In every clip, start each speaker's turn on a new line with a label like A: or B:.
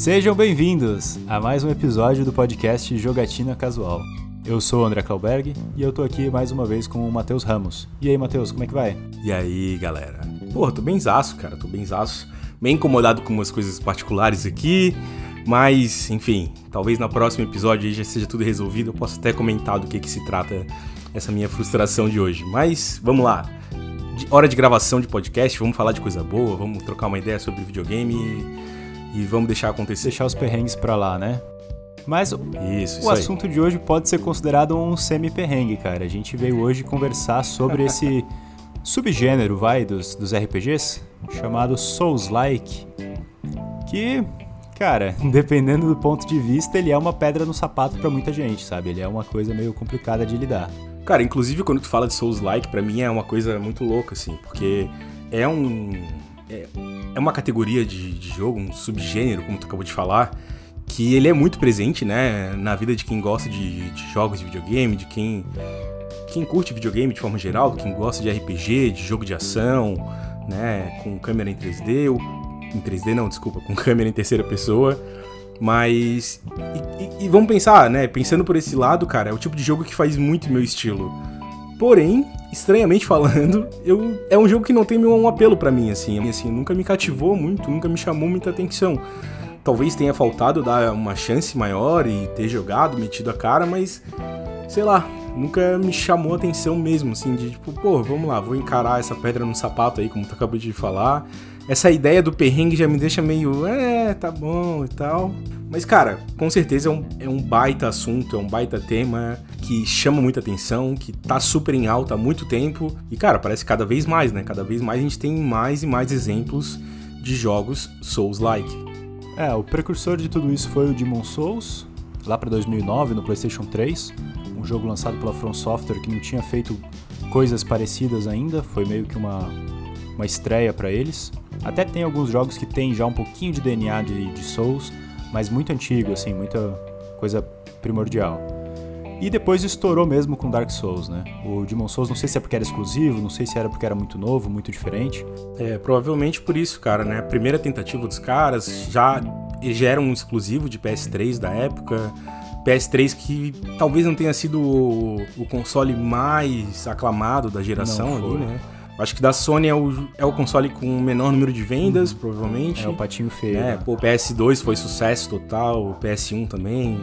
A: Sejam bem-vindos a mais um episódio do podcast Jogatina Casual. Eu sou o André Klauberg e eu tô aqui mais uma vez com o Matheus Ramos. E aí, Matheus, como é que vai?
B: E aí, galera? Porra, tô benzaço, cara, tô benzaço. Bem incomodado com umas coisas particulares aqui, mas, enfim, talvez no próximo episódio já seja tudo resolvido. Eu posso até comentar do que, que se trata essa minha frustração de hoje. Mas, vamos lá. Hora de gravação de podcast, vamos falar de coisa boa, vamos trocar uma ideia sobre videogame e, vamos deixar acontecer.
A: Deixar os perrengues pra lá, né? Mas o
B: Isso, isso
A: o
B: aí.
A: assunto de hoje pode ser considerado um semi-perrengue, cara. A gente veio hoje conversar sobre esse subgênero, vai, dos, dos RPGs, chamado Souls-like, que, cara, dependendo do ponto de vista, ele é uma pedra no sapato pra muita gente, sabe? Ele é uma coisa meio complicada de lidar.
B: Cara, inclusive quando tu fala de Souls-like, pra mim é uma coisa muito louca, assim, porque é um. É, é uma categoria de, de jogo, um subgênero, como tu acabou de falar, que ele é muito presente, né, na vida de quem gosta de, de jogos de videogame, de quem. Quem curte videogame de forma geral, quem gosta de RPG, de jogo de ação, né, com câmera em 3D, ou, em 3D não, desculpa, com câmera em terceira pessoa. Mas. E, e- e vamos pensar, né? Pensando por esse lado, cara, é o tipo de jogo que faz muito meu estilo. Porém, estranhamente falando, eu, é um jogo que não tem um apelo pra mim, assim. assim. Nunca me cativou muito, nunca me chamou muita atenção. Talvez tenha faltado dar uma chance maior e ter jogado, metido a cara, mas. Sei lá, nunca me chamou atenção mesmo, assim, de tipo, pô, vamos lá, vou encarar essa pedra no sapato aí, como tu acabou de falar. Essa ideia do perrengue já me deixa meio, é, tá bom e tal. Mas, cara, com certeza é um, é um baita assunto, é um baita tema que chama muita atenção, que tá super em alta há muito tempo. E, cara, parece cada vez mais, né? Cada vez mais a gente tem mais e mais exemplos de jogos Souls-like.
A: É, o precursor de tudo isso foi o Demon Souls, lá pra 2009, no PlayStation 3. Um jogo lançado pela From Software que não tinha feito coisas parecidas ainda, foi meio que uma, uma estreia pra eles. Até tem alguns jogos que tem já um pouquinho de DNA de, de Souls, mas muito antigo, assim, muita coisa primordial. E depois estourou mesmo com Dark Souls, né? O Demon Souls, não sei se é porque era exclusivo, não sei se era porque era muito novo, muito diferente.
B: É, provavelmente por isso, cara, né? A primeira tentativa dos caras já, já era um exclusivo de PS3 da época. PS3 que talvez não tenha sido o, o console mais aclamado da geração ali, né? Acho que da Sony é o, é o console com o menor número de vendas, provavelmente.
A: É o patinho feio.
B: É,
A: né?
B: pô, PS2 foi sucesso total, PS1 também,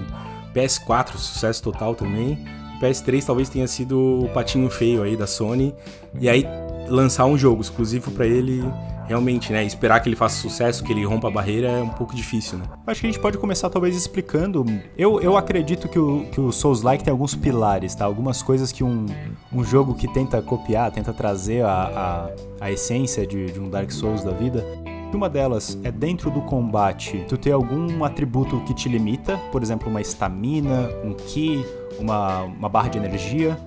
B: PS4 sucesso total também. PS3 talvez tenha sido o patinho feio aí da Sony. E aí lançar um jogo exclusivo pra ele, realmente, né, esperar que ele faça sucesso, que ele rompa a barreira é um pouco difícil, né?
A: Acho que a gente pode começar talvez explicando. Eu, eu acredito que o, que o Souls-like tem alguns pilares, tá? Algumas coisas que um, um jogo que tenta copiar, tenta trazer a, a, a essência de, de um Dark Souls da vida. Uma delas é dentro do combate, tu ter algum atributo que te limita, por exemplo, uma estamina, um ki, uma, uma barra de energia.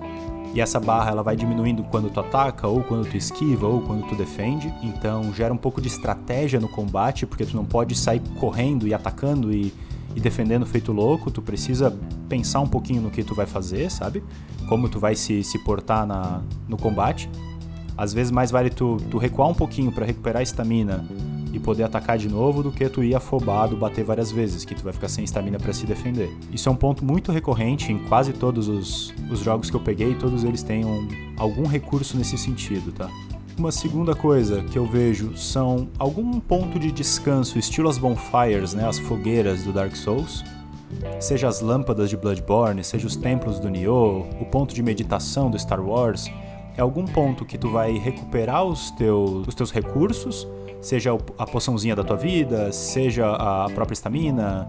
A: E essa barra ela vai diminuindo quando tu ataca, ou quando tu esquiva, ou quando tu defende. Então gera um pouco de estratégia no combate, porque tu não pode sair correndo e atacando e, e defendendo feito louco. Tu precisa pensar um pouquinho no que tu vai fazer, sabe? Como tu vai se, se portar na, no combate. Às vezes mais vale tu, tu recuar um pouquinho para recuperar a estamina e poder atacar de novo do que tu ir afobado, bater várias vezes, que tu vai ficar sem estamina para se defender. Isso é um ponto muito recorrente em quase todos os, os jogos que eu peguei, todos eles têm um- algum recurso nesse sentido, tá? Uma segunda coisa que eu vejo são algum ponto de descanso, estilo as bonfires, né, as fogueiras do Dark Souls, seja as lâmpadas de Bloodborne, seja os templos do Nioh, o ponto de meditação do Star Wars, é algum ponto que tu vai recuperar os teus, os teus recursos, seja a poçãozinha da tua vida, seja a própria estamina.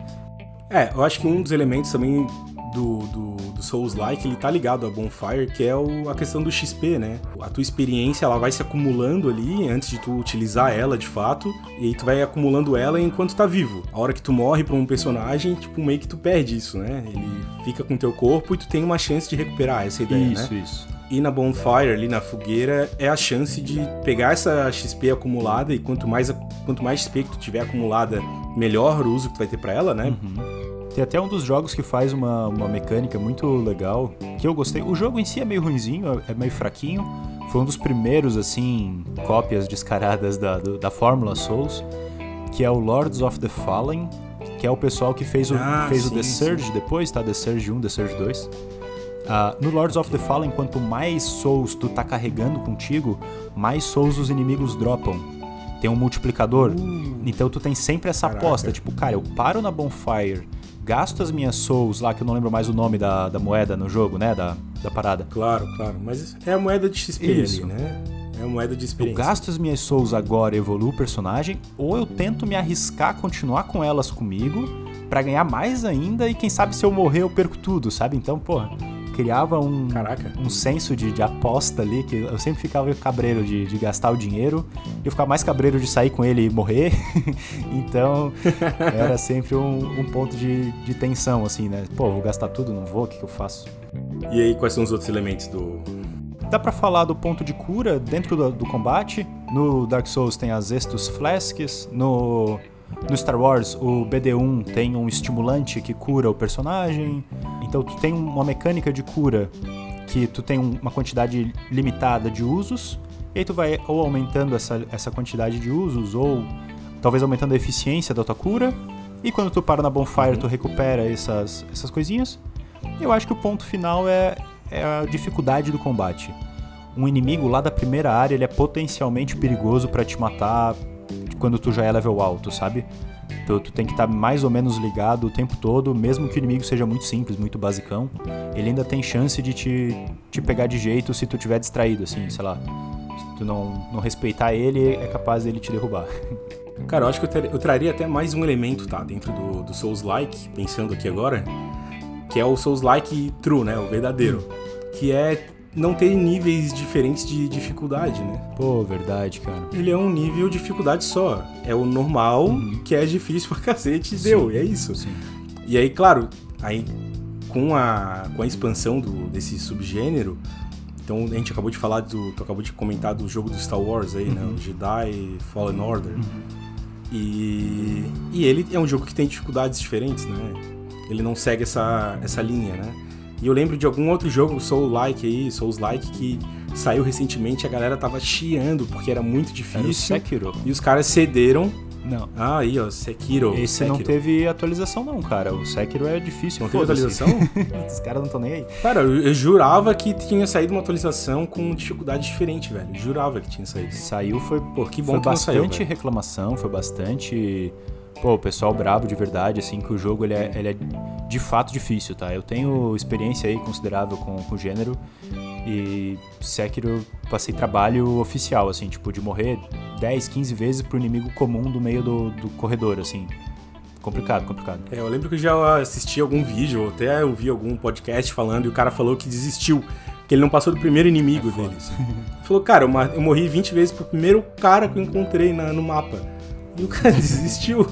B: É, eu acho que um dos elementos também do, do, do Souls-like, ele tá ligado a Bonfire, que é o- a questão do XP, né? A tua experiência, ela vai se acumulando ali antes de tu utilizar ela, de fato, e tu vai acumulando ela enquanto tá vivo. A hora que tu morre pra um personagem, tipo, meio que tu perde isso, né? Ele fica com teu corpo e tu tem uma chance de recuperar essa ideia, né?
A: isso, isso.
B: E na bonfire, ali na fogueira, é a chance de pegar essa XP acumulada e quanto mais, quanto mais XP que tu tiver acumulada, melhor o uso que tu vai ter pra ela, né?
A: Tem até um dos jogos que faz uma, uma mecânica muito legal, que eu gostei. O jogo em si é meio ruinzinho, é meio fraquinho. Foi um dos primeiros, assim, cópias descaradas da, do- da Fórmula Souls, que é o Lords of the Fallen, que é o pessoal que fez o,
B: Ah,
A: fez o
B: sim,
A: The Surge depois, tá? The Surge 1, The Surge 2. Ah, no Lords of the Fallen, quanto mais souls tu tá carregando contigo, mais souls os inimigos dropam. Tem um multiplicador. Então tu tem sempre essa
B: Caraca.
A: aposta, tipo, cara, eu paro na bonfire, gasto as minhas souls lá, que eu não lembro mais o nome da, da moeda no jogo, né? Da, da parada.
B: Claro, claro. Mas é a moeda de XP
A: Isso.
B: ali, né? É a moeda de
A: Eu
B: experiência.
A: gasto as minhas souls agora e evoluo o personagem, ou eu tento me arriscar a continuar com elas comigo pra ganhar mais ainda e quem sabe se eu morrer eu perco tudo, sabe? Então, pô, criava um,
B: Caraca.
A: um senso de, de aposta ali, que eu sempre ficava cabreiro de, de gastar o dinheiro, e eu ficava mais cabreiro de sair com ele e morrer, então era sempre um, um ponto de, de tensão, assim, né? Pô, vou gastar tudo, não vou, o que, que eu faço?
B: E aí, quais são os outros elementos do.
A: Dá pra falar do ponto de cura dentro do, do combate. No Dark Souls tem as Estus Flasks. No, no Star Wars, o BD-1 tem um estimulante que cura o personagem. Então tu tem uma mecânica de cura que tu tem um- uma quantidade limitada de usos. E aí tu vai ou aumentando essa, essa quantidade de usos, ou talvez aumentando a eficiência da tua cura. E quando tu para na bonfire, tu recupera essas, essas coisinhas. Eu acho que o ponto final é, é a dificuldade do combate. Um inimigo lá da primeira área, ele é potencialmente perigoso pra te matar quando tu já é level alto, sabe? Tu, tu tem que estar mais ou menos ligado o tempo todo, mesmo que o inimigo seja muito simples, muito basicão, ele ainda tem chance de te, te pegar de jeito se tu tiver distraído, assim, sei lá. Se tu não, não respeitar ele, é capaz dele te derrubar.
B: Cara, eu acho que eu, ter- eu traria até mais um elemento, tá? Dentro do, do Souls-like, pensando aqui agora, que é o Souls-like true, né? O verdadeiro. Que é não ter níveis diferentes de dificuldade, né?
A: Pô, verdade, cara.
B: Ele é um nível de dificuldade só. É o normal, que é difícil pra cacete, e deu, e é isso.
A: Sim.
B: E aí, claro, aí com a, com a expansão do, desse subgênero, então a gente acabou de falar do. Tu acabou de comentar do jogo do Star Wars aí, né? O Jedi Fallen Order. E, e ele é um jogo que tem dificuldades diferentes, né? Ele não segue essa, essa linha, né? E eu lembro de algum outro jogo Soul-like aí, Souls-like, que saiu recentemente a galera tava chiando porque era muito
A: Era o
B: difícil.
A: Sekiro.
B: E os caras cederam.
A: Não.
B: Ah, aí, ó, Sekiro.
A: Esse não
B: Sekiro.
A: teve atualização, não, cara. O Sekiro é difícil.
B: Não teve atualização?
A: Os caras não estão nem aí.
B: Cara, eu, eu jurava que tinha saído uma atualização com dificuldade diferente, velho. Eu jurava que tinha saído.
A: Saiu, foi,
B: Pô, que bom
A: foi
B: que não saiu,
A: bastante
B: velho.
A: reclamação, foi bastante. Pô, o pessoal brabo de verdade, assim, que o jogo ele é, ele é de fato difícil, tá? Eu tenho experiência aí considerável com, com o gênero e Sekiro eu passei trabalho oficial, assim, tipo, de morrer 10, 15 vezes pro inimigo comum do meio do, do corredor, assim. Complicado, complicado.
B: É, eu lembro que eu já assisti algum vídeo, ou até ouvi algum podcast falando, e o cara falou que desistiu. Que ele não passou do primeiro inimigo
A: É
B: deles. Ele falou, cara, eu eu morri 20 vezes pro primeiro cara que eu encontrei na- no mapa. E o cara desistiu,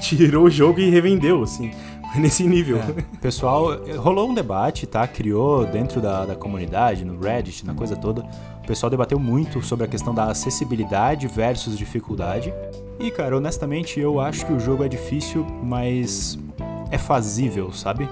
B: tirou o jogo e revendeu, assim. Foi nesse nível.
A: O pessoal, rolou um debate, tá? Criou dentro da, da comunidade, no Reddit, na coisa toda. O pessoal debateu muito sobre a questão da acessibilidade versus dificuldade. E, cara, honestamente, eu acho que o jogo é difícil, mas é fazível, sabe?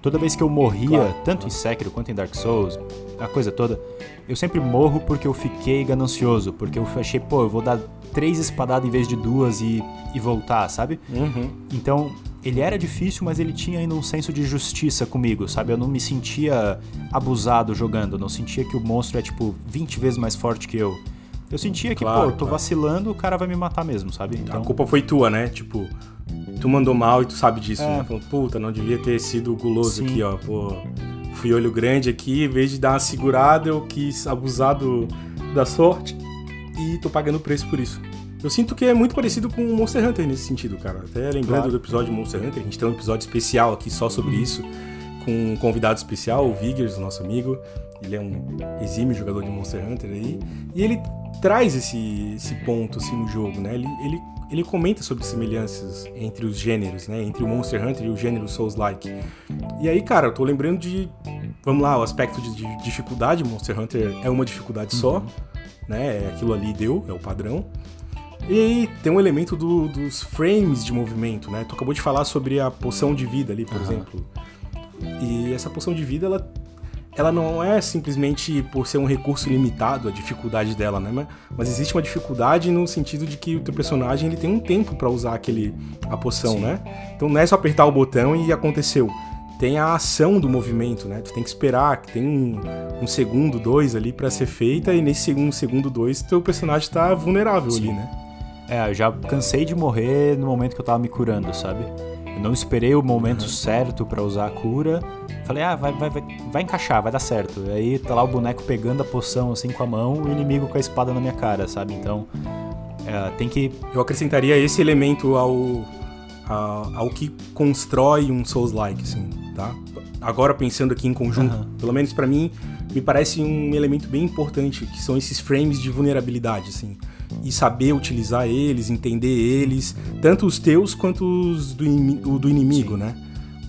A: Toda vez que eu morria,
B: Claro.
A: tanto em Sekiro quanto em Dark Souls, a coisa toda, eu sempre morro porque eu fiquei ganancioso, porque eu achei, pô, eu vou dar três espadadas em vez de duas e, e voltar, sabe?
B: Uhum.
A: Então, ele era difícil, mas ele tinha ainda um senso de justiça comigo, sabe? Eu não me sentia abusado jogando, não sentia que o monstro é, tipo, 20 vezes mais forte que eu. Eu sentia que,
B: Claro,
A: pô, eu tô vacilando, o cara vai me matar mesmo, sabe?
B: A
A: Então,
B: culpa foi tua, né? Tipo, tu mandou mal e tu sabe disso,
A: É.
B: né? Falou, puta, não devia ter sido guloso
A: Sim.
B: aqui, ó. Pô, fui olho grande aqui, em vez de dar uma segurada, eu quis abusar do, da sorte e tô pagando preço por isso. Eu sinto que é muito parecido com o Monster Hunter nesse sentido, cara. Até lembrando
A: Claro.
B: do episódio Monster Hunter, a gente tem um episódio especial aqui só sobre isso, com um convidado especial, o Viggers, nosso amigo. Ele é um exímio jogador de Monster Hunter aí. E ele traz esse, esse ponto assim no jogo, né? Ele, ele, ele comenta sobre semelhanças entre os gêneros, né? Entre o Monster Hunter e o gênero Souls-like. E aí, cara, eu tô lembrando de. Vamos lá, o aspecto de, de dificuldade. Monster Hunter é uma dificuldade só, né? É aquilo ali deu, é o padrão. E aí tem um elemento do- dos frames de movimento, né? Tu acabou de falar sobre a poção de vida ali, por
A: Aham.
B: exemplo. E essa poção de vida, ela, ela não é simplesmente por ser um recurso limitado a dificuldade dela, né? Mas existe uma dificuldade no sentido de que o teu personagem ele tem um tempo para usar aquele a poção, Sim. né? Então não é só apertar o botão e aconteceu. Tem a ação do movimento, né? Tu tem que esperar, que tem um, um segundo, dois ali para ser feita e nesse segundo, segundo, dois, teu personagem tá vulnerável Sim. ali, né?
A: É, eu já cansei de morrer no momento que eu tava me curando, sabe? Eu não esperei o momento uhum. certo para usar a cura. Falei, ah, vai, vai, vai, vai encaixar, vai dar certo. E aí tá lá o boneco pegando a poção assim com a mão e o inimigo com a espada na minha cara, sabe? Então, é, tem que.
B: Eu acrescentaria esse elemento ao, ao, ao que constrói um Souls-like, assim, tá? Agora pensando aqui em conjunto, uhum. pelo menos para mim, me parece um elemento bem importante, que são esses frames de vulnerabilidade, assim e saber utilizar eles, entender eles, tanto os teus quanto os do, do inimigo, Sim. né?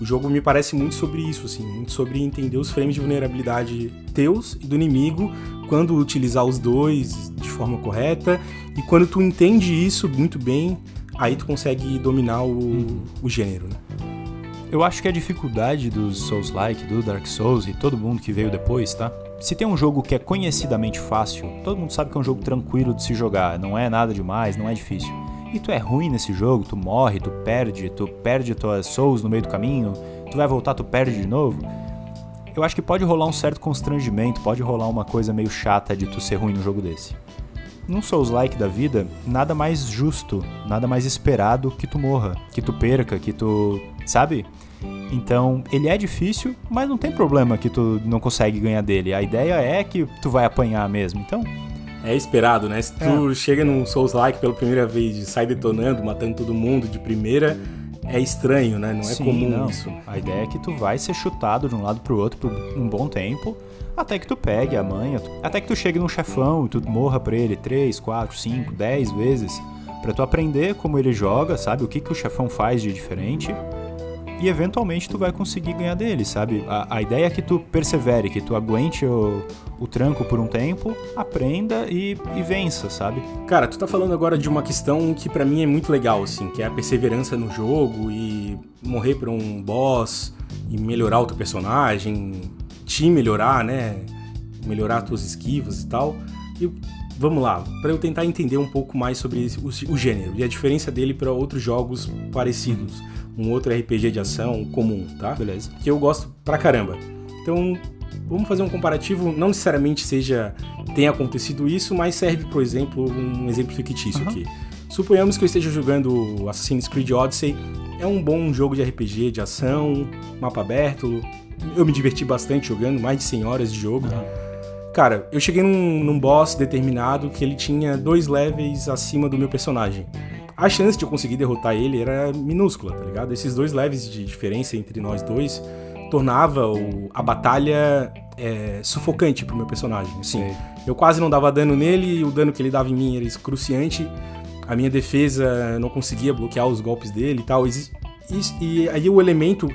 B: O jogo me parece muito sobre isso, assim, muito sobre entender os frames de vulnerabilidade teus e do inimigo, quando utilizar os dois de forma correta, e quando tu entende isso muito bem, aí tu consegue dominar o, uhum. o gênero, né?
A: Eu acho que a dificuldade dos Souls-like, do Dark Souls e todo mundo que veio depois, tá? Se tem um jogo que é conhecidamente fácil, todo mundo sabe que é um jogo tranquilo de se jogar, não é nada demais, não é difícil. E tu é ruim nesse jogo, tu morre, tu perde, tu perde tuas souls no meio do caminho, tu vai voltar, tu perde de novo. Eu acho que pode rolar um certo constrangimento, pode rolar uma coisa meio chata de tu ser ruim num jogo desse. Num Souls-like da vida, nada mais justo, nada mais esperado que tu morra, que tu perca, que tu. Sabe? Então, ele é difícil, mas não tem problema que tu não consegue ganhar dele. A ideia é que tu vai apanhar mesmo. Então,
B: é esperado, né? Se tu é. chega num Souls-like pela primeira vez e sai detonando, matando todo mundo de primeira, é estranho, né? Não é
A: Sim,
B: comum
A: não.
B: isso.
A: A ideia é que tu vai ser chutado de um lado pro outro por um bom tempo, até que tu pegue a manha, até que tu chegue num chefão e tu morra pra ele 3, 4, 5, 10 vezes, para tu aprender como ele joga, sabe? O que, que o chefão faz de diferente e eventualmente tu vai conseguir ganhar dele, sabe? A, a ideia é que tu persevere, que tu aguente o, o tranco por um tempo, aprenda e, e, vença, sabe?
B: Cara, tu tá falando agora de uma questão que para mim é muito legal, assim, que é a perseverança no jogo e morrer pra um boss e melhorar o teu personagem, te melhorar, né? Melhorar tuas esquivas e tal. E vamos lá, para eu tentar entender um pouco mais sobre o, o gênero e a diferença dele para outros jogos parecidos um outro RPG de ação comum, tá?
A: Beleza.
B: Que eu gosto pra caramba. Então, vamos fazer um comparativo, não necessariamente seja tenha acontecido isso, mas serve, por exemplo, um exemplo fictício uhum. aqui. Suponhamos que eu esteja jogando Assassin's Creed Odyssey, é um bom jogo de RPG de ação, mapa aberto. Eu me diverti bastante jogando, mais de 100 horas de jogo. Uhum. Cara, eu cheguei num, num boss determinado que ele tinha dois levels acima do meu personagem a chance de eu conseguir derrotar ele era minúscula, tá ligado? Esses dois leves de diferença entre nós dois tornava o, a batalha é, sufocante pro meu personagem. Assim, eu quase não dava dano nele e o dano que ele dava em mim era excruciante. A minha defesa não conseguia bloquear os golpes dele e tal. E, e, e aí o elemento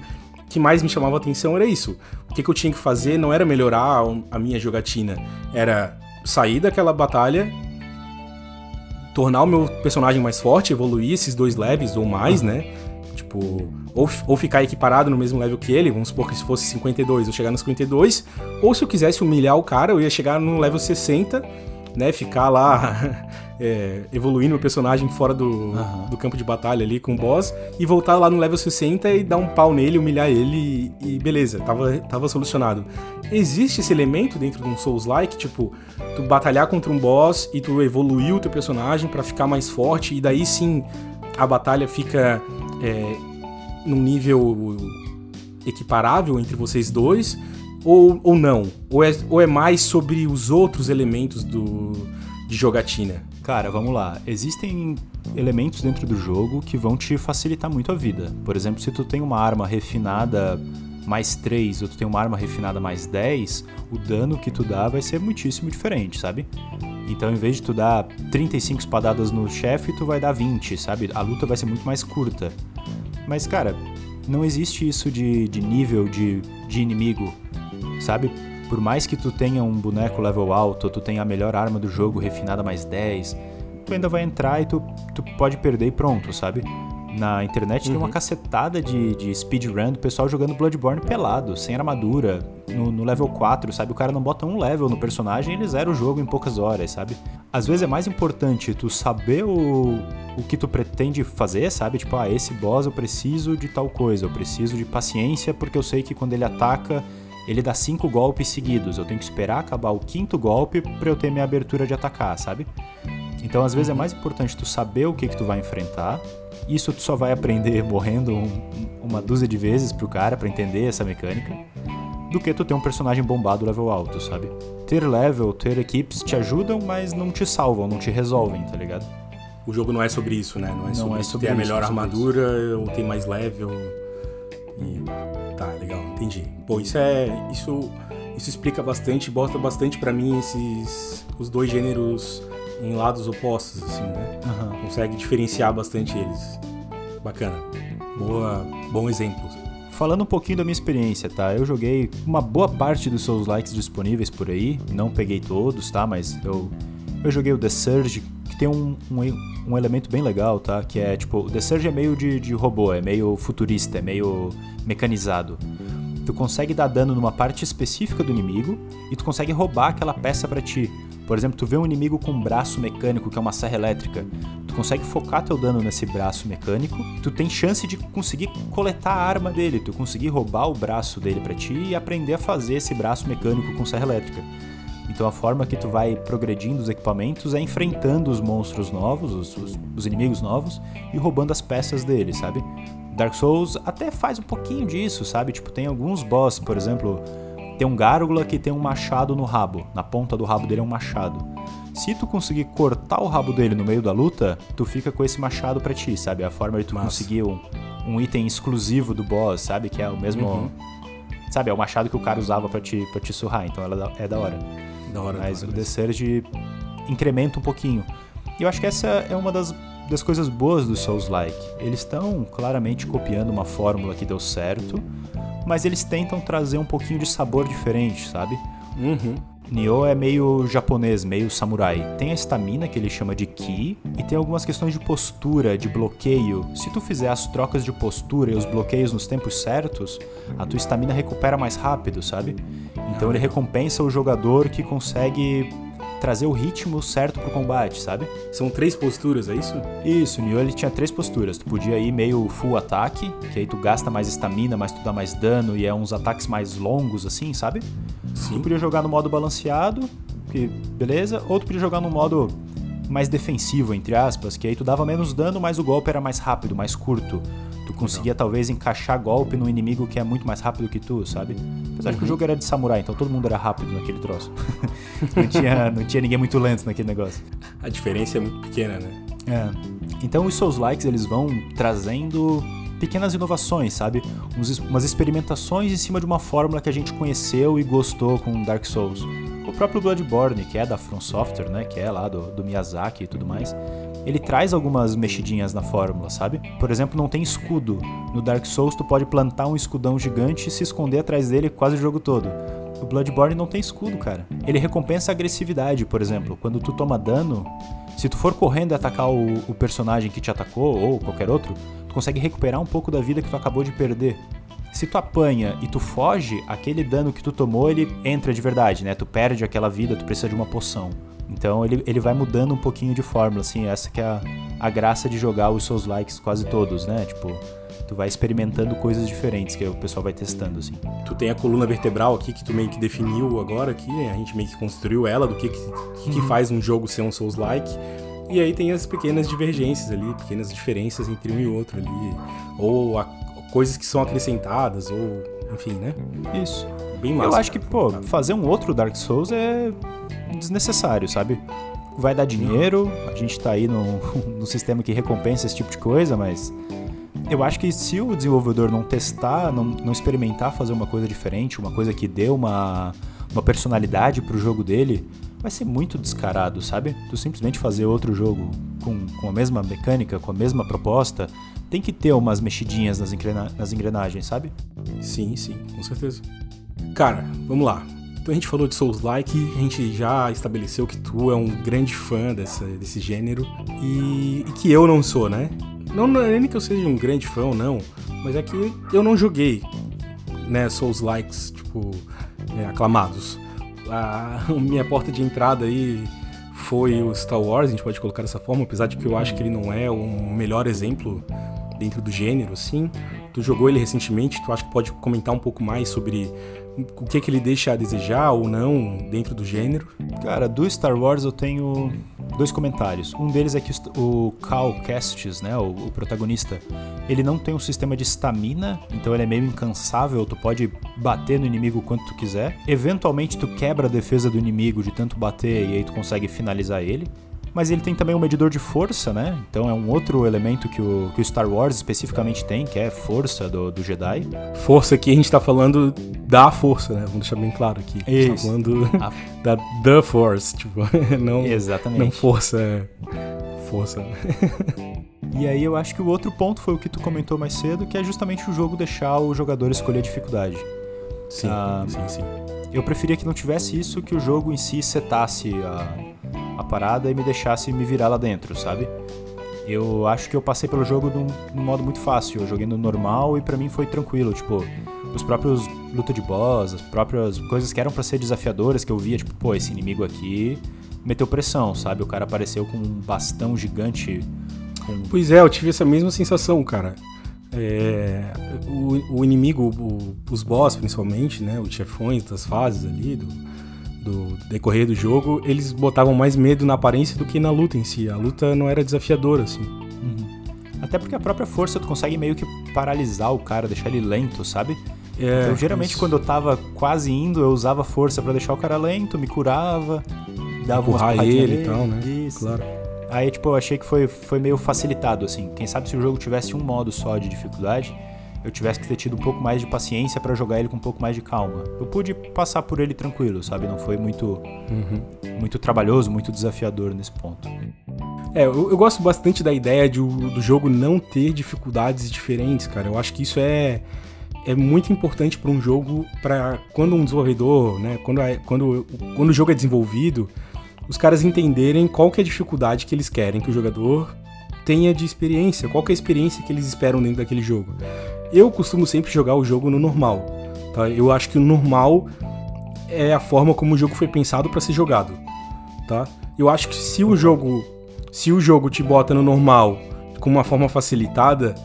B: que mais me chamava atenção era isso. O que, que eu tinha que fazer não era melhorar a minha jogatina, era sair daquela batalha tornar o meu personagem mais forte, evoluir esses dois levels ou mais, né? Tipo, ou, ou ficar equiparado no mesmo level que ele, vamos supor que se fosse 52, eu chegar no 52, ou se eu quisesse humilhar o cara, eu ia chegar no level 60, né? Ficar lá é, evoluindo o personagem fora do, uhum. do campo de batalha ali com o boss e voltar lá no level 60 e dar um pau nele, humilhar ele e, e beleza, tava, tava solucionado. Existe esse elemento dentro de um Souls-like, tipo, tu batalhar contra um boss e tu evoluir o teu personagem para ficar mais forte e daí sim a batalha fica é, num nível equiparável entre vocês dois ou, ou não? Ou é, ou é mais sobre os outros elementos do, de jogatina?
A: Cara, vamos lá. Existem elementos dentro do jogo que vão te facilitar muito a vida. Por exemplo, se tu tem uma arma refinada mais 3 ou tu tem uma arma refinada mais 10, o dano que tu dá vai ser muitíssimo diferente, sabe? Então, em vez de tu dar 35 espadadas no chefe, tu vai dar 20, sabe? A luta vai ser muito mais curta. Mas, cara, não existe isso de, de nível de, de inimigo, sabe? Por mais que tu tenha um boneco level alto, tu tenha a melhor arma do jogo refinada mais 10, tu ainda vai entrar e tu, tu pode perder e pronto, sabe? Na internet uhum. tem uma uhum. cacetada de, de speedrun do pessoal jogando Bloodborne pelado, sem armadura, no, no, level 4, sabe? O cara não bota um level no personagem e ele zera o jogo em poucas horas, sabe? Às vezes é mais importante tu saber o, o que tu pretende fazer, sabe? Tipo, ah, esse boss eu preciso de tal coisa, eu preciso de paciência porque eu sei que quando ele ataca ele dá cinco golpes seguidos. Eu tenho que esperar acabar o quinto golpe para eu ter minha abertura de atacar, sabe? Então, às vezes é mais importante tu saber o que que tu vai enfrentar. Isso tu só vai aprender morrendo um, uma dúzia de vezes pro cara para entender essa mecânica, do que tu ter um personagem bombado level alto, sabe? Ter level, ter equipes te ajudam, mas não te salvam, não te resolvem, tá ligado?
B: O jogo não é sobre isso, né? Não é sobre, não é sobre ter a melhor armadura ou ter mais level. E... Tá, legal, entendi. Pô, isso é. Isso, isso explica bastante, bota bastante para mim esses. os dois gêneros em lados opostos, assim, né? Uhum. Consegue diferenciar bastante eles. Bacana. Boa, bom exemplo.
A: Falando um pouquinho da minha experiência, tá? Eu joguei uma boa parte dos seus likes disponíveis por aí. Não peguei todos, tá? Mas eu, eu joguei o The Surge, que tem um, um, um elemento bem legal, tá? Que é tipo, o The Surge é meio de, de robô, é meio futurista, é meio mecanizado. Tu consegue dar dano numa parte específica do inimigo e tu consegue roubar aquela peça para ti. Por exemplo, tu vê um inimigo com um braço mecânico, que é uma serra elétrica. Tu consegue focar teu dano nesse braço mecânico. Tu tem chance de conseguir coletar a arma dele, tu conseguir roubar o braço dele para ti e aprender a fazer esse braço mecânico com serra elétrica. Então a forma que tu vai progredindo os equipamentos é enfrentando os monstros novos, os, os, os inimigos novos e roubando as peças deles, sabe? Dark Souls até faz um pouquinho disso, sabe? Tipo, tem alguns boss, por exemplo, tem um gárgula que tem um machado no rabo. Na ponta do rabo dele é um machado. Se tu conseguir cortar o rabo dele no meio da luta, tu fica com esse machado pra ti, sabe? A forma de tu Massa. conseguir um, um, item exclusivo do boss, sabe? Que é o mesmo. Uhum. Sabe, é o machado que o cara usava pra te, pra te surrar, então ela é da hora.
B: Da hora.
A: Mas
B: da hora.
A: o The Surge incrementa um pouquinho. E eu acho que essa é uma das, das coisas boas do Souls-like. Eles estão claramente copiando uma fórmula que deu certo mas eles tentam trazer um pouquinho de sabor diferente, sabe?
B: Uhum.
A: Nioh é meio japonês, meio samurai. Tem a estamina que ele chama de ki e tem algumas questões de postura, de bloqueio. Se tu fizer as trocas de postura e os bloqueios nos tempos certos, a tua estamina recupera mais rápido, sabe? Então ele recompensa o jogador que consegue trazer o ritmo certo pro combate, sabe?
B: São três posturas, é isso?
A: Isso, o Nioh ele tinha três posturas. Tu podia ir meio full ataque, que aí tu gasta mais estamina, mas tu dá mais dano e é uns ataques mais longos assim, sabe? Sim. Tu podia jogar no modo balanceado, que beleza, ou tu podia jogar no modo mais defensivo, entre aspas, que aí tu dava menos dano, mas o golpe era mais rápido, mais curto. Conseguia talvez encaixar golpe no inimigo que é muito mais rápido que tu, sabe? Apesar uhum. que o uhum. jogo era de samurai, então todo mundo era rápido naquele troço. não, tinha, não tinha ninguém muito lento naquele negócio.
B: A diferença é muito pequena, né?
A: É. Então os Souls Likes eles vão trazendo pequenas inovações, sabe? Uns, umas experimentações em cima de uma fórmula que a gente conheceu e gostou com Dark Souls. O próprio Bloodborne, que é da From Software, né? Que é lá do, do Miyazaki e tudo mais ele traz algumas mexidinhas na fórmula, sabe? Por exemplo, não tem escudo. No Dark Souls tu pode plantar um escudão gigante e se esconder atrás dele quase o jogo todo. O Bloodborne não tem escudo, cara. Ele recompensa a agressividade, por exemplo. Quando tu toma dano, se tu for correndo e atacar o, o personagem que te atacou ou qualquer outro, tu consegue recuperar um pouco da vida que tu acabou de perder. Se tu apanha e tu foge, aquele dano que tu tomou, ele entra de verdade, né? Tu perde aquela vida, tu precisa de uma poção. Então ele, ele vai mudando um pouquinho de fórmula, assim, essa que é a, a graça de jogar os seus likes quase todos, né? Tipo, tu vai experimentando coisas diferentes que o pessoal vai testando, assim.
B: Tu tem a coluna vertebral aqui que tu meio que definiu agora aqui, a gente meio que construiu ela, do que, que, que uhum. faz um jogo ser um Souls-like. E aí tem as pequenas divergências ali, pequenas diferenças entre um e outro ali. Ou a, coisas que são acrescentadas, ou enfim, né?
A: Isso. Bem massa. Eu acho que, pô, fazer um outro Dark Souls é desnecessário, sabe? Vai dar dinheiro, a gente tá aí no, no sistema que recompensa esse tipo de coisa, mas eu acho que se o desenvolvedor não testar, não, não experimentar fazer uma coisa diferente, uma coisa que dê uma, uma personalidade pro jogo dele, vai ser muito descarado, sabe? Tu simplesmente fazer outro jogo com, com a mesma mecânica, com a mesma proposta, tem que ter umas mexidinhas nas, engrena nas engrenagens, sabe?
B: Sim, sim, com certeza. Cara, vamos lá. Então a gente falou de Souls-like, a gente já estabeleceu que tu é um grande fã dessa, desse gênero e, e, que eu não sou, né? Não, não é nem que eu seja um grande fã ou não, mas é que eu não joguei, né, Souls likes, tipo, é, aclamados. A minha porta de entrada aí foi o Star Wars, a gente pode colocar dessa forma, apesar de que eu acho que ele não é o melhor exemplo dentro do gênero, assim. Tu jogou ele recentemente, tu acha que pode comentar um pouco mais sobre o que, que ele deixa a desejar ou não dentro do gênero?
A: Cara, do Star Wars eu tenho dois comentários. Um deles é que o Cal Kestis, né, o, o, protagonista, ele não tem um sistema de estamina, então ele é meio incansável, tu pode bater no inimigo quanto tu quiser. Eventualmente tu quebra a defesa do inimigo de tanto bater e aí tu consegue finalizar ele mas ele tem também um medidor de força, né? Então é um outro elemento que o, que o Star Wars especificamente tem, que é força do, do Jedi.
B: Força aqui a gente tá falando da força, né? Vamos deixar bem claro aqui. A gente tá falando a... da The Force, tipo, não,
A: Exatamente.
B: não força. Força.
A: E aí eu acho que o outro ponto foi o que tu comentou mais cedo, que é justamente o jogo deixar o jogador escolher a dificuldade.
B: Sim, ah, sim, sim.
A: Eu preferia que não tivesse isso, que o jogo em si setasse a, a parada e me deixasse me virar lá dentro, sabe? Eu acho que eu passei pelo jogo num, num modo muito fácil. Eu joguei no normal e para mim foi tranquilo. Tipo, os próprios luta de boss, as próprias coisas que eram para ser desafiadoras, que eu via, tipo, pô, esse inimigo aqui meteu pressão, sabe? O cara apareceu com um bastão gigante.
B: Com... Pois é, eu tive essa mesma sensação, cara. É, o, o, inimigo, o, os boss principalmente, né? Os chefões das fases ali, do, do decorrer do jogo, eles botavam mais medo na aparência do que na luta em si. A luta não era desafiadora, assim. Uhum.
A: Até porque a própria força tu consegue meio que paralisar o cara, deixar ele lento, sabe? É, então, geralmente, isso. quando eu tava quase indo, eu usava força para deixar o cara lento, me curava, dava
B: Empurrar ele e tal, né?
A: Isso. Claro. Aí, tipo, eu achei que foi, foi meio facilitado, assim. Quem sabe se o jogo tivesse um modo só de dificuldade, eu tivesse que ter tido um pouco mais de paciência para jogar ele com um pouco mais de calma. Eu pude passar por ele tranquilo, sabe? Não foi muito, uhum. muito trabalhoso, muito desafiador nesse ponto.
B: É, eu, eu gosto bastante da ideia de, do jogo não ter dificuldades diferentes, cara. Eu acho que isso é, é muito importante para um jogo, para quando um desenvolvedor, né, quando, é, quando, quando o jogo é desenvolvido, os caras entenderem qual que é a dificuldade que eles querem que o jogador tenha de experiência, qual que é a experiência que eles esperam dentro daquele jogo. Eu costumo sempre jogar o jogo no normal. Tá? Eu acho que o normal é a forma como o jogo foi pensado para ser jogado. Tá? Eu acho que se o jogo se o jogo te bota no normal com uma forma facilitada,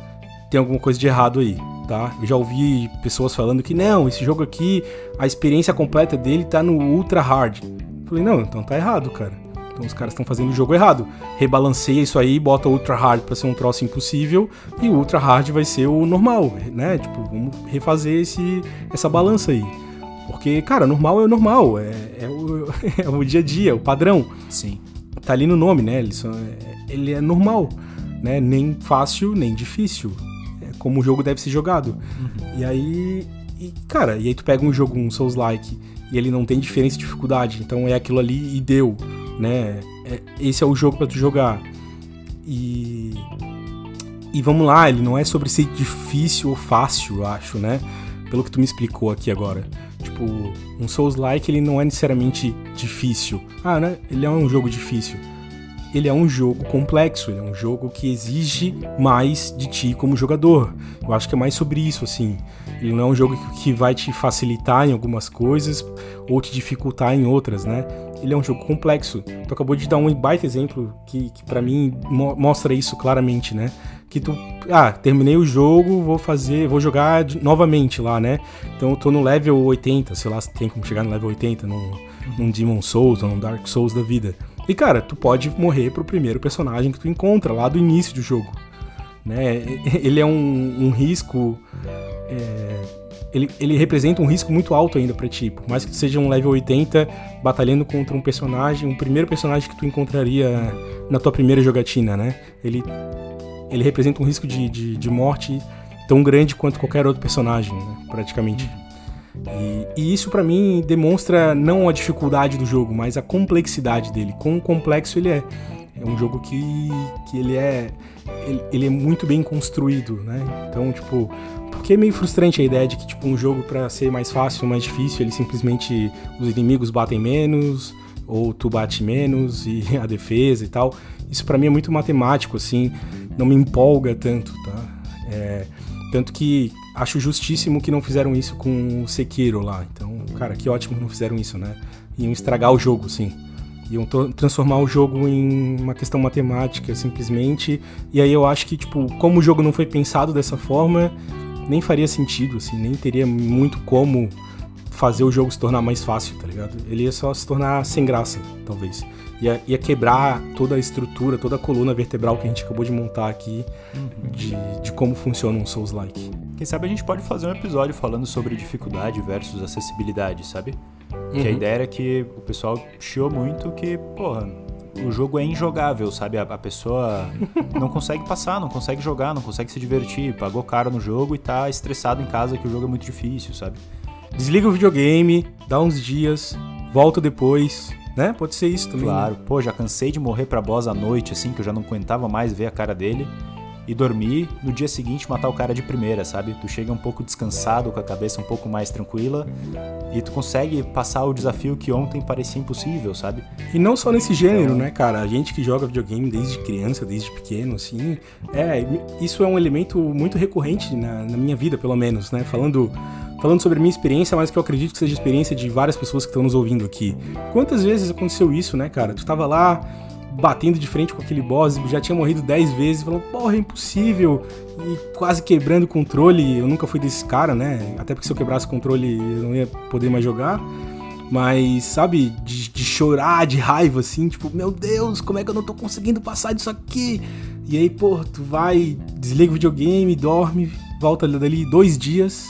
B: tem alguma coisa de errado aí, tá? Eu já ouvi pessoas falando que não, esse jogo aqui, a experiência completa dele tá no ultra hard. Falei, não, então tá errado, cara. Então os caras estão fazendo o jogo errado. Rebalanceia isso aí, bota Ultra Hard pra ser um troço impossível e o Ultra Hard vai ser o normal, né? Tipo, vamos refazer esse, essa balança aí. Porque, cara, normal é o normal, é, é, o, é o dia a dia, é o padrão.
A: Sim.
B: Tá ali no nome, né? Ele, só, ele é normal, né? Nem fácil, nem difícil. É como o jogo deve ser jogado. Uhum. E aí, e, cara, e aí tu pega um jogo, um Souls-like, e ele não tem diferença de dificuldade, então é aquilo ali e deu né? É, esse é o jogo para tu jogar. E e vamos lá, ele não é sobre ser difícil ou fácil, eu acho, né? Pelo que tu me explicou aqui agora. Tipo, um Souls-like ele não é necessariamente difícil. Ah, né? Ele é um jogo difícil. Ele é um jogo complexo, ele é um jogo que exige mais de ti como jogador. Eu acho que é mais sobre isso, assim. Ele não é um jogo que vai te facilitar em algumas coisas ou te dificultar em outras, né? ele é um jogo complexo. Tu acabou de dar um baita exemplo que, que para mim mo mostra isso claramente, né? Que tu, ah, terminei o jogo, vou fazer, vou jogar novamente lá, né? Então eu tô no level 80, sei lá se tem como chegar no level 80 num, num Demon Souls ou num Dark Souls da vida. E cara, tu pode morrer pro primeiro personagem que tu encontra lá do início do jogo. Né? Ele é um, um risco. É ele, ele representa um risco muito alto ainda para ti. Por mais que tu seja um level 80 batalhando contra um personagem, um primeiro personagem que tu encontraria na tua primeira jogatina, né? Ele, ele representa um risco de, de, de morte tão grande quanto qualquer outro personagem, né? praticamente. E, e isso para mim demonstra não a dificuldade do jogo, mas a complexidade dele. Quão complexo ele é. É um jogo que, que ele é ele, ele, é muito bem construído, né? Então, tipo, porque é meio frustrante a ideia de que, tipo, um jogo para ser mais fácil, mais difícil, ele simplesmente. Os inimigos batem menos, ou tu bate menos, e a defesa e tal. Isso para mim é muito matemático, assim. não me empolga tanto, tá? É, tanto que acho justíssimo que não fizeram isso com o Sekiro lá. Então, cara, que ótimo que não fizeram isso, né? Iam estragar o jogo, sim. Iam transformar o jogo em uma questão matemática, simplesmente. E aí eu acho que, tipo, como o jogo não foi pensado dessa forma, nem faria sentido, assim, nem teria muito como fazer o jogo se tornar mais fácil, tá ligado? Ele ia só se tornar sem graça, talvez. Ia, ia quebrar toda a estrutura, toda a coluna vertebral que a gente acabou de montar aqui de, de como funciona um Souls-like.
A: Quem sabe a gente pode fazer um episódio falando sobre dificuldade versus acessibilidade, sabe? Uhum. Que a uhum. ideia era que o pessoal chiou muito que, porra, o jogo é injogável, sabe? A, a pessoa não consegue passar, não consegue jogar, não consegue se divertir, pagou caro no jogo e tá estressado em casa que o jogo é muito difícil, sabe?
B: Desliga o videogame, dá uns dias, volta depois, né? Pode ser isso também.
A: Né? Claro,
B: né?
A: pô, já cansei de morrer pra boss à noite, assim, que eu já não aguentava mais ver a cara dele e dormir, no dia seguinte matar o cara de primeira, sabe? Tu chega um pouco descansado, com a cabeça um pouco mais tranquila e tu consegue passar o desafio que ontem parecia impossível, sabe?
B: E não só nesse gênero, então... né, cara? A gente que joga videogame desde criança, desde pequeno, assim, é, isso é um elemento muito recorrente na, na minha vida, pelo menos, né? Falando falando sobre a minha experiência, mas que eu acredito que seja a experiência de várias pessoas que estão nos ouvindo aqui. Quantas vezes aconteceu isso, né, cara? Tu tava lá, batendo de frente com aquele boss, já tinha morrido 10 vezes, falando, porra, é impossível, e quase quebrando o controle. Eu nunca fui desse cara, né? Até porque se eu quebrasse o controle eu não ia poder mais jogar. Mas, sabe, de, de, chorar de raiva, assim, tipo, meu Deus, como é que eu não tô conseguindo passar disso aqui? E aí, pô, tu vai, desliga o videogame, dorme, volta dali dois dias,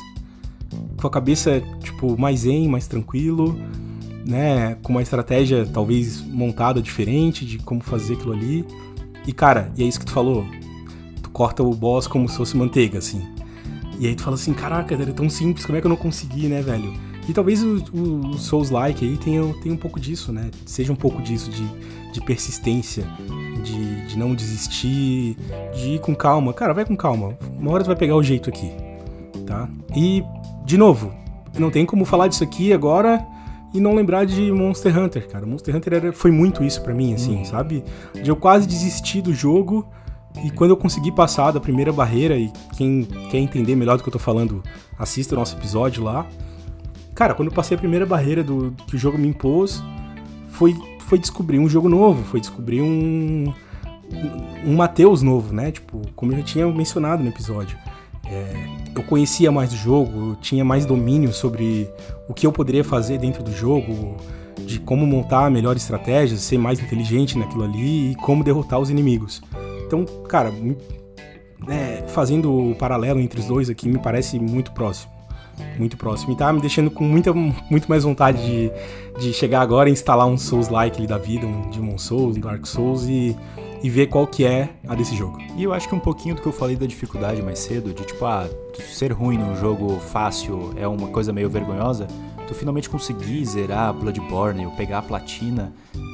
B: com a cabeça, tipo, mais zen, mais tranquilo né, com uma estratégia talvez montada diferente de como fazer aquilo ali. E cara, e é isso que tu falou. Tu corta o boss como se fosse manteiga, assim. E aí tu fala assim, caraca, é tão simples, como é que eu não consegui, né, velho? E talvez o, o, o Souls-like aí tenha, tenha um pouco disso, né? Seja um pouco disso, de, de persistência, de, de não desistir, de ir com calma. Cara, vai com calma. Uma hora tu vai pegar o jeito aqui, tá? E, de novo, não tem como falar disso aqui agora e não lembrar de Monster Hunter, cara. Monster Hunter era, foi muito isso para mim, assim, hum. sabe? De eu quase desistir do jogo e quando eu consegui passar da primeira barreira, e quem quer entender melhor do que eu tô falando, assista o nosso episódio lá. Cara, quando eu passei a primeira barreira do, que o jogo me impôs, foi, foi descobrir um jogo novo, foi descobrir um, um Mateus novo, né? Tipo, como eu já tinha mencionado no episódio. É, eu conhecia mais do jogo, eu tinha mais domínio sobre o que eu poderia fazer dentro do jogo, de como montar melhor estratégias, ser mais inteligente naquilo ali e como derrotar os inimigos. Então, cara, é, fazendo o paralelo entre os dois aqui, me parece muito próximo. Muito próximo. E tá me deixando com muita, muito mais vontade de, de chegar agora e instalar um Souls-like da vida, um Demon Souls, um Dark Souls e e ver qual que é a desse jogo.
A: E eu acho que um pouquinho do que eu falei da dificuldade mais cedo, de tipo, ah, ser ruim num jogo fácil é uma coisa meio vergonhosa, tu finalmente conseguir zerar Bloodborne ou pegar a platina,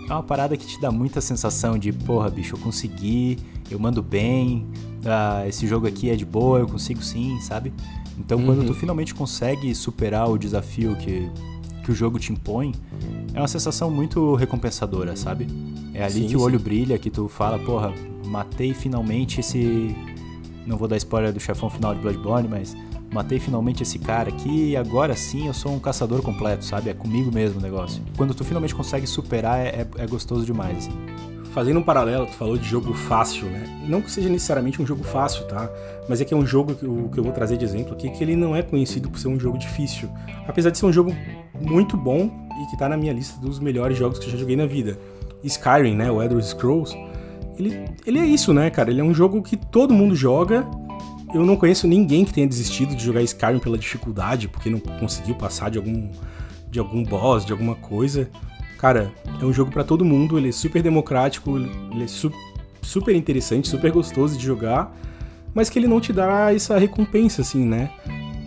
A: é uma parada que te dá muita sensação de, porra, bicho, eu consegui, eu mando bem, ah, esse jogo aqui é de boa, eu consigo sim, sabe? Então uhum. quando tu finalmente consegue superar o desafio que, que o jogo te impõe, é uma sensação muito recompensadora, sabe? É ali sim, que o olho brilha, que tu fala, porra, matei finalmente esse. Não vou dar spoiler do chefão final de Bloodborne, mas matei finalmente esse cara aqui e agora sim eu sou um caçador completo, sabe? É comigo mesmo o negócio. Quando tu finalmente consegue superar, é, é, é gostoso demais. Assim.
B: Fazendo um paralelo, tu falou de jogo fácil, né? Não que seja necessariamente um jogo fácil, tá? Mas é que é um jogo que eu, que eu vou trazer de exemplo aqui, que ele não é conhecido por ser um jogo difícil. Apesar de ser um jogo muito bom e que tá na minha lista dos melhores jogos que eu já joguei na vida. Skyrim, né, o Elder Scrolls, ele, ele é isso, né, cara? Ele é um jogo que todo mundo joga. Eu não conheço ninguém que tenha desistido de jogar Skyrim pela dificuldade, porque não conseguiu passar de algum, de algum boss, de alguma coisa. Cara, é um jogo para todo mundo, ele é super democrático, ele é su super interessante, super gostoso de jogar, mas que ele não te dá essa recompensa, assim, né?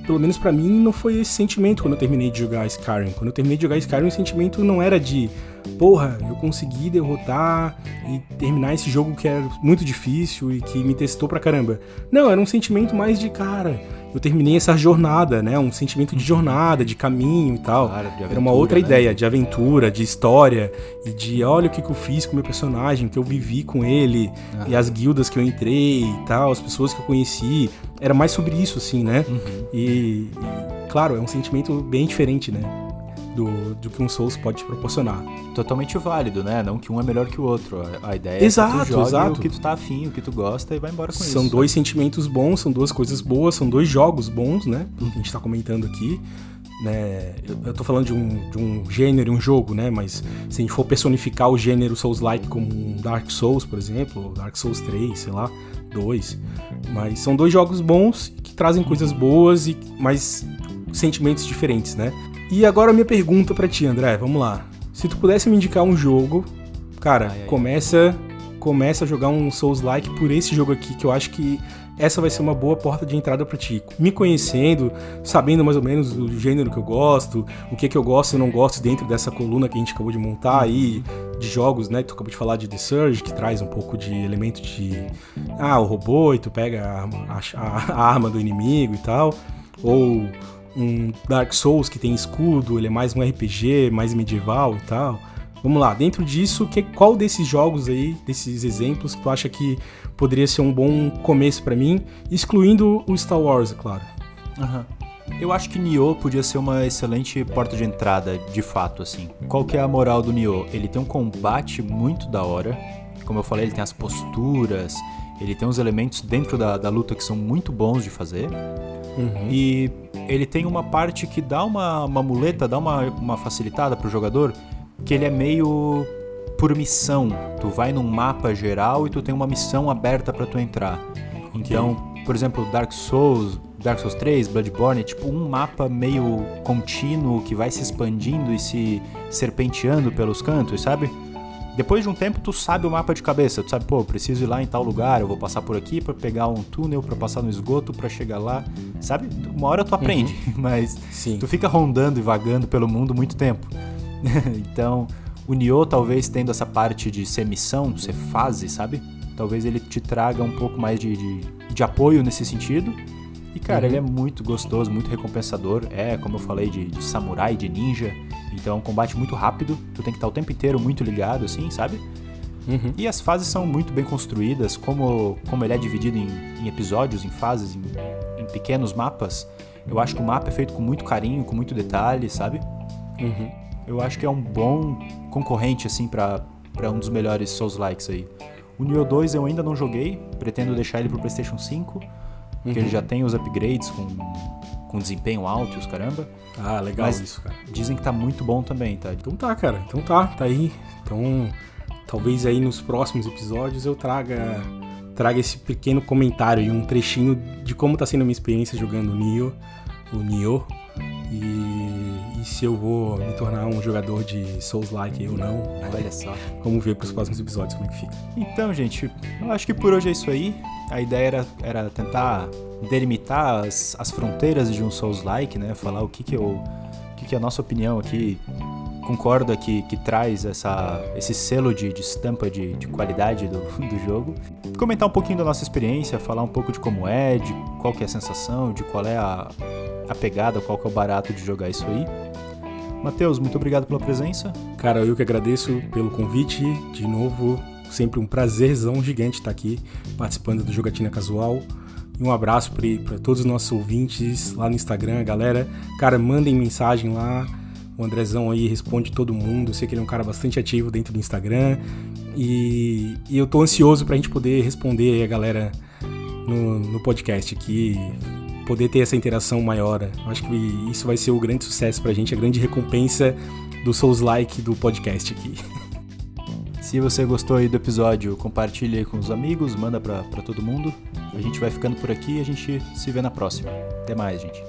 B: pelo menos para mim, não foi esse sentimento quando eu terminei de jogar Skyrim. Quando eu terminei de jogar Skyrim, o sentimento não era de, porra, eu consegui derrotar e terminar esse jogo que era muito difícil e que me testou pra caramba. Não, era um sentimento mais de, cara, eu terminei essa jornada, né? Um sentimento de jornada, de caminho e tal. Claro, Era uma outra né? ideia de aventura, de história e de olha o que, que eu fiz com o meu personagem, que eu vivi com ele uhum. e as guildas que eu entrei e tal, as pessoas que eu conheci. Era mais sobre isso, assim, né? Uhum. E, e, claro, é um sentimento bem diferente, né? Do, do que um Souls pode te proporcionar.
A: Totalmente válido, né? Não que um é melhor que o outro. A ideia
B: exato,
A: é que tu
B: exato.
A: o que tu tá afim, o que tu gosta e vai embora com
B: são
A: isso.
B: São dois sentimentos bons, são duas coisas boas, são dois jogos bons, né? Que a gente tá comentando aqui. Né, eu, eu tô falando de um, de um gênero e um jogo, né? Mas se a gente for personificar o gênero Souls-like como um Dark Souls, por exemplo, Dark Souls 3, sei lá, 2. Mas são dois jogos bons que trazem coisas boas e mais sentimentos diferentes, né? E agora a minha pergunta para ti, André, vamos lá. Se tu pudesse me indicar um jogo, cara, ai, ai, começa começa a jogar um Souls-like por esse jogo aqui, que eu acho que essa vai ser uma boa porta de entrada para ti. Me conhecendo, sabendo mais ou menos o gênero que eu gosto, o que que eu gosto e não gosto dentro dessa coluna que a gente acabou de montar aí, de jogos, né? Tu acabou de falar de The Surge, que traz um pouco de elemento de. Ah, o robô e tu pega a, a, a arma do inimigo e tal. Ou um Dark Souls que tem escudo, ele é mais um RPG, mais medieval e tal. Vamos lá, dentro disso, que, qual desses jogos aí, desses exemplos, que tu acha que poderia ser um bom começo para mim, excluindo o Star Wars, é claro?
A: Uhum. Eu acho que Nioh podia ser uma excelente porta de entrada, de fato, assim. Qual que é a moral do Nioh? Ele tem um combate muito da hora, como eu falei, ele tem as posturas, ele tem uns elementos dentro da, da luta que são muito bons de fazer. Uhum. E ele tem uma parte que dá uma, uma muleta, dá uma, uma facilitada pro jogador, que ele é meio por missão. Tu vai num mapa geral e tu tem uma missão aberta para tu entrar. Então, por exemplo, Dark Souls, Dark Souls 3, Bloodborne, é tipo um mapa meio contínuo que vai se expandindo e se serpenteando pelos cantos, sabe? Depois de um tempo, tu sabe o mapa de cabeça. Tu sabe, pô, preciso ir lá em tal lugar, eu vou passar por aqui para pegar um túnel, para passar no esgoto, para chegar lá. Sabe? Uma hora tu aprende, uhum. mas Sim. tu fica rondando e vagando pelo mundo muito tempo. então, o Nioh talvez tendo essa parte de ser missão, ser fase, sabe? Talvez ele te traga um pouco mais de, de, de apoio nesse sentido. E, cara, uhum. ele é muito gostoso, muito recompensador. É, como eu falei, de, de samurai, de ninja. Então é um combate muito rápido, tu tem que estar o tempo inteiro muito ligado, assim, sabe? Uhum. E as fases são muito bem construídas, como, como ele é dividido em, em episódios, em fases, em, em, pequenos mapas. Eu acho que o mapa é feito com muito carinho, com muito detalhe, sabe? Uhum. Eu acho que é um bom concorrente, assim, para um dos melhores Souls-likes aí. O Nioh 2 eu ainda não joguei, pretendo deixar ele pro PlayStation 5, porque uhum. ele já tem os upgrades com com desempenho alto e os caramba.
B: Ah, legal Mas isso, cara.
A: Dizem que tá muito bom também, tá?
B: Então tá, cara. Então tá, tá aí. Então, talvez aí nos próximos episódios eu traga traga esse pequeno comentário e um trechinho de como tá sendo a minha experiência jogando o Nioh, o Nioh. E, e, se eu vou me tornar um jogador de Souls-like ou não.
A: Olha só.
B: Vamos ver pros próximos episódios como é que fica.
A: Então, gente, eu acho que por hoje é isso aí. A ideia era, era tentar delimitar as, as fronteiras de um Souls-like, né? Falar o que que eu, o que que é a nossa opinião aqui concorda que, que traz essa, esse selo de, de estampa de, de qualidade do, do jogo. Comentar um pouquinho da nossa experiência, falar um pouco de como é, de qual que é a sensação, de qual é a, a pegada, qual que é o barato de jogar isso aí. Matheus, muito obrigado pela presença.
B: Cara, eu que agradeço pelo convite. De novo, sempre um prazerzão gigante estar aqui participando do Jogatina Casual. E um abraço para todos os nossos ouvintes lá no Instagram, galera. Cara, mandem mensagem lá. O Andrezão aí responde todo mundo. Eu sei que ele é um cara bastante ativo dentro do Instagram. E, e eu tô ansioso pra gente poder responder a galera no, no podcast aqui. Poder ter essa interação maior. Acho que isso vai ser o grande sucesso pra gente, a grande recompensa do Souls Like do podcast aqui.
A: Se você gostou aí do episódio, compartilhe com os amigos, manda pra, pra todo mundo. A gente vai ficando por aqui e a gente se vê na próxima. Até mais, gente.